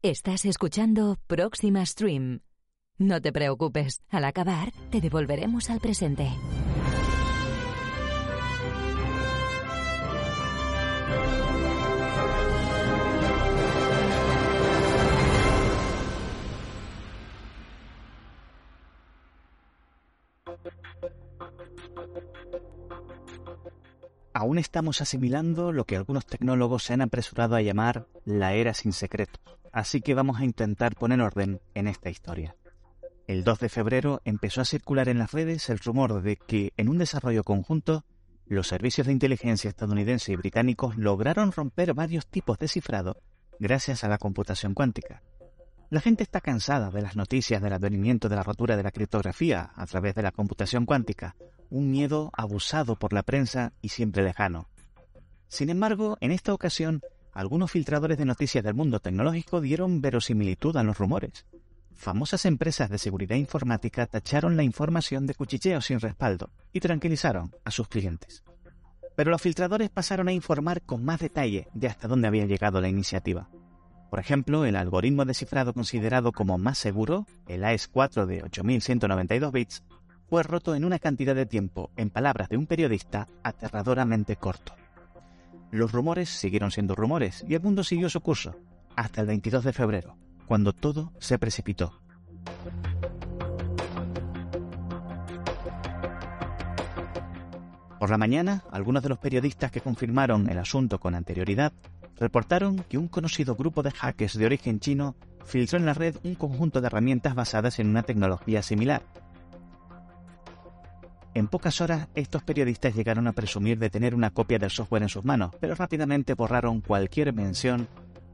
Estás escuchando Próxima Stream. No te preocupes, al acabar te devolveremos al presente. Aún estamos asimilando lo que algunos tecnólogos se han apresurado a llamar la era sin secretos, así que vamos a intentar poner orden en esta historia. El 2 de febrero empezó a circular en las redes el rumor de que, en un desarrollo conjunto, los servicios de inteligencia estadounidense y británicos lograron romper varios tipos de cifrado gracias a la computación cuántica. La gente está cansada de las noticias del advenimiento de la rotura de la criptografía a través de la computación cuántica, un miedo abusado por la prensa y siempre lejano. Sin embargo, en esta ocasión, algunos filtradores de noticias del mundo tecnológico dieron verosimilitud a los rumores. Famosas empresas de seguridad informática tacharon la información de cuchicheo sin respaldo y tranquilizaron a sus clientes. Pero los filtradores pasaron a informar con más detalle de hasta dónde había llegado la iniciativa. Por ejemplo, el algoritmo de cifrado considerado como más seguro, el AES4 de 8192 bits, fue roto en una cantidad de tiempo, en palabras de un periodista, aterradoramente corto. Los rumores siguieron siendo rumores y el mundo siguió su curso, hasta el 22 de febrero, cuando todo se precipitó. Por la mañana, algunos de los periodistas que confirmaron el asunto con anterioridad reportaron que un conocido grupo de hackers de origen chino filtró en la red un conjunto de herramientas basadas en una tecnología similar. En pocas horas, estos periodistas llegaron a presumir de tener una copia del software en sus manos, pero rápidamente borraron cualquier mención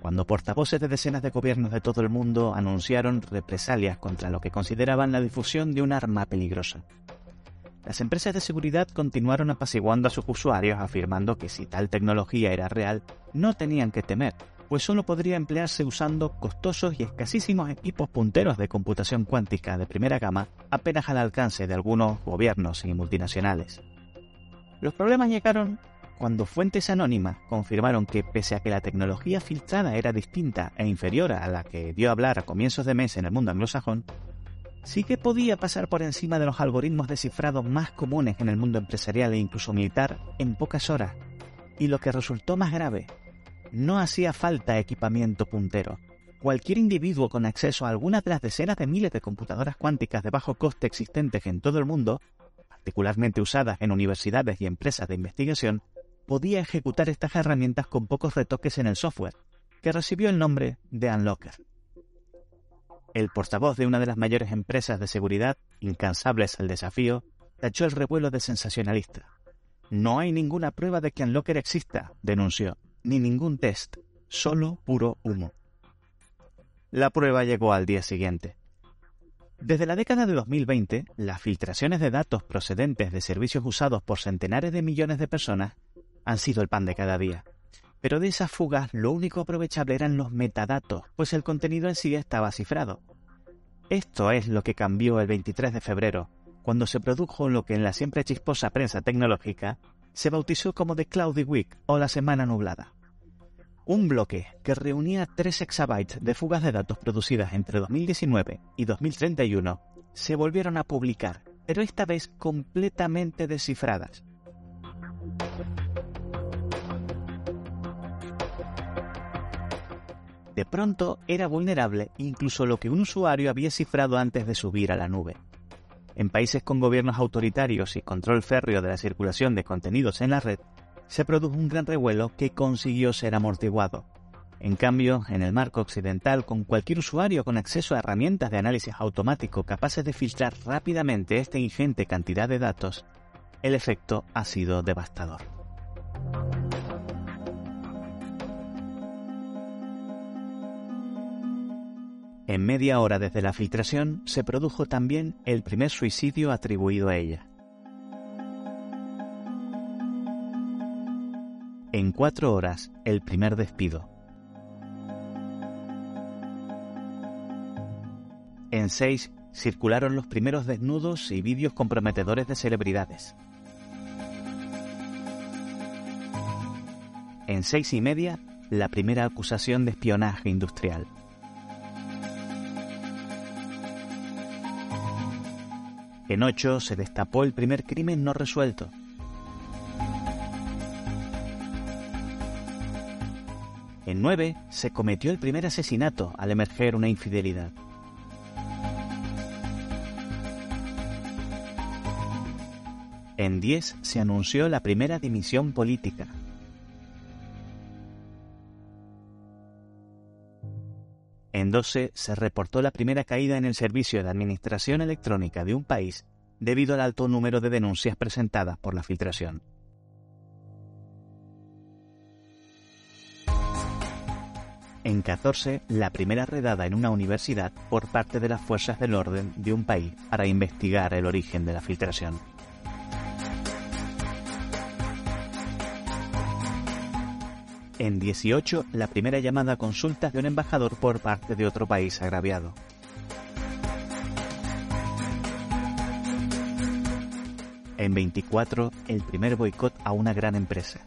cuando portavoces de decenas de gobiernos de todo el mundo anunciaron represalias contra lo que consideraban la difusión de un arma peligrosa. Las empresas de seguridad continuaron apaciguando a sus usuarios afirmando que si tal tecnología era real, no tenían que temer, pues solo podría emplearse usando costosos y escasísimos equipos punteros de computación cuántica de primera gama apenas al alcance de algunos gobiernos y multinacionales. Los problemas llegaron cuando fuentes anónimas confirmaron que pese a que la tecnología filtrada era distinta e inferior a la que dio a hablar a comienzos de mes en el mundo anglosajón, sí que podía pasar por encima de los algoritmos descifrados más comunes en el mundo empresarial e incluso militar en pocas horas. Y lo que resultó más grave, no hacía falta equipamiento puntero. Cualquier individuo con acceso a alguna de las decenas de miles de computadoras cuánticas de bajo coste existentes en todo el mundo, particularmente usadas en universidades y empresas de investigación, podía ejecutar estas herramientas con pocos retoques en el software, que recibió el nombre de Unlocker. El portavoz de una de las mayores empresas de seguridad, incansables al desafío, tachó el revuelo de sensacionalista. No hay ninguna prueba de que Unlocker exista, denunció, ni ningún test, solo puro humo. La prueba llegó al día siguiente. Desde la década de 2020, las filtraciones de datos procedentes de servicios usados por centenares de millones de personas han sido el pan de cada día. Pero de esas fugas lo único aprovechable eran los metadatos, pues el contenido en sí estaba cifrado. Esto es lo que cambió el 23 de febrero, cuando se produjo lo que en la siempre chisposa prensa tecnológica se bautizó como The Cloudy Week o la Semana Nublada. Un bloque que reunía 3 exabytes de fugas de datos producidas entre 2019 y 2031 se volvieron a publicar, pero esta vez completamente descifradas. de pronto era vulnerable incluso lo que un usuario había cifrado antes de subir a la nube. En países con gobiernos autoritarios y control férreo de la circulación de contenidos en la red, se produjo un gran revuelo que consiguió ser amortiguado. En cambio, en el marco occidental, con cualquier usuario con acceso a herramientas de análisis automático capaces de filtrar rápidamente esta ingente cantidad de datos, el efecto ha sido devastador. En media hora desde la filtración se produjo también el primer suicidio atribuido a ella. En cuatro horas, el primer despido. En seis, circularon los primeros desnudos y vídeos comprometedores de celebridades. En seis y media, la primera acusación de espionaje industrial. En ocho se destapó el primer crimen no resuelto. En nueve se cometió el primer asesinato al emerger una infidelidad. En 10 se anunció la primera dimisión política. En 12 se reportó la primera caída en el servicio de administración electrónica de un país debido al alto número de denuncias presentadas por la filtración. En 14, la primera redada en una universidad por parte de las fuerzas del orden de un país para investigar el origen de la filtración. En 18, la primera llamada a consultas de un embajador por parte de otro país agraviado. En 24, el primer boicot a una gran empresa.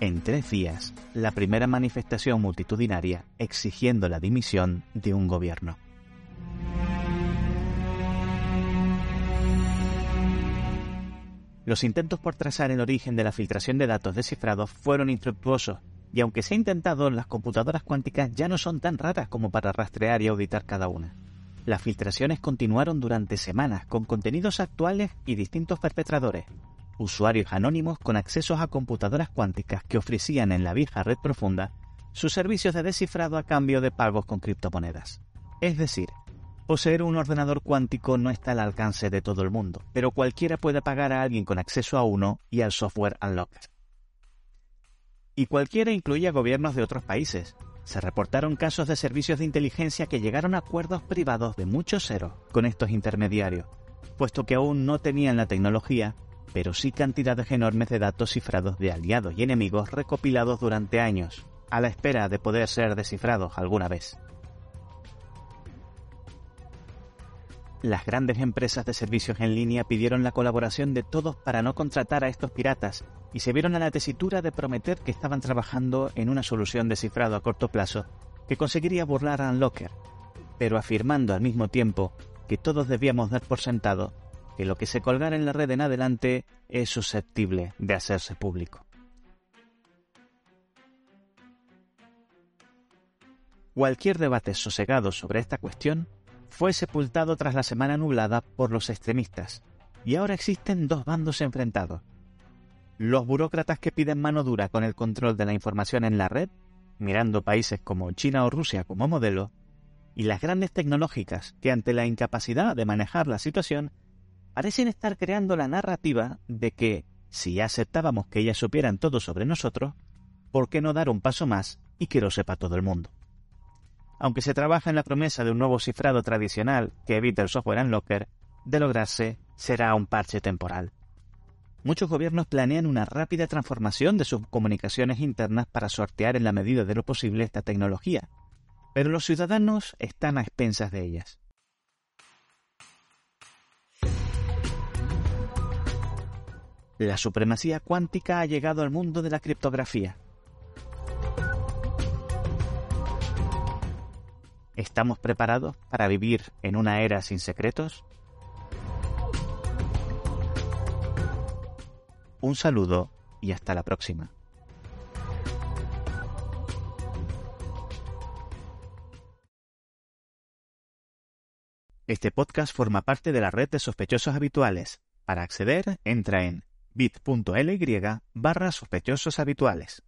En tres días, la primera manifestación multitudinaria exigiendo la dimisión de un gobierno. Los intentos por trazar el origen de la filtración de datos descifrados fueron infructuosos, y aunque se ha intentado, las computadoras cuánticas ya no son tan raras como para rastrear y auditar cada una. Las filtraciones continuaron durante semanas con contenidos actuales y distintos perpetradores, usuarios anónimos con accesos a computadoras cuánticas que ofrecían en la vieja red profunda sus servicios de descifrado a cambio de pagos con criptomonedas. Es decir, Poseer un ordenador cuántico no está al alcance de todo el mundo, pero cualquiera puede pagar a alguien con acceso a uno y al software Unlocker. Y cualquiera incluye a gobiernos de otros países. Se reportaron casos de servicios de inteligencia que llegaron a acuerdos privados de muchos ceros con estos intermediarios, puesto que aún no tenían la tecnología, pero sí cantidades enormes de datos cifrados de aliados y enemigos recopilados durante años, a la espera de poder ser descifrados alguna vez. Las grandes empresas de servicios en línea pidieron la colaboración de todos para no contratar a estos piratas y se vieron a la tesitura de prometer que estaban trabajando en una solución de cifrado a corto plazo que conseguiría burlar a Unlocker, pero afirmando al mismo tiempo que todos debíamos dar por sentado que lo que se colgara en la red en adelante es susceptible de hacerse público. Cualquier debate sosegado sobre esta cuestión fue sepultado tras la semana nublada por los extremistas, y ahora existen dos bandos enfrentados. Los burócratas que piden mano dura con el control de la información en la red, mirando países como China o Rusia como modelo, y las grandes tecnológicas que ante la incapacidad de manejar la situación parecen estar creando la narrativa de que, si aceptábamos que ellas supieran todo sobre nosotros, ¿por qué no dar un paso más y que lo sepa todo el mundo? Aunque se trabaja en la promesa de un nuevo cifrado tradicional que evite el software Unlocker, de lograrse será un parche temporal. Muchos gobiernos planean una rápida transformación de sus comunicaciones internas para sortear en la medida de lo posible esta tecnología, pero los ciudadanos están a expensas de ellas. La supremacía cuántica ha llegado al mundo de la criptografía, ¿Estamos preparados para vivir en una era sin secretos? Un saludo y hasta la próxima. Este podcast forma parte de la red de sospechosos habituales. Para acceder, entra en bit.ly barra sospechosos habituales.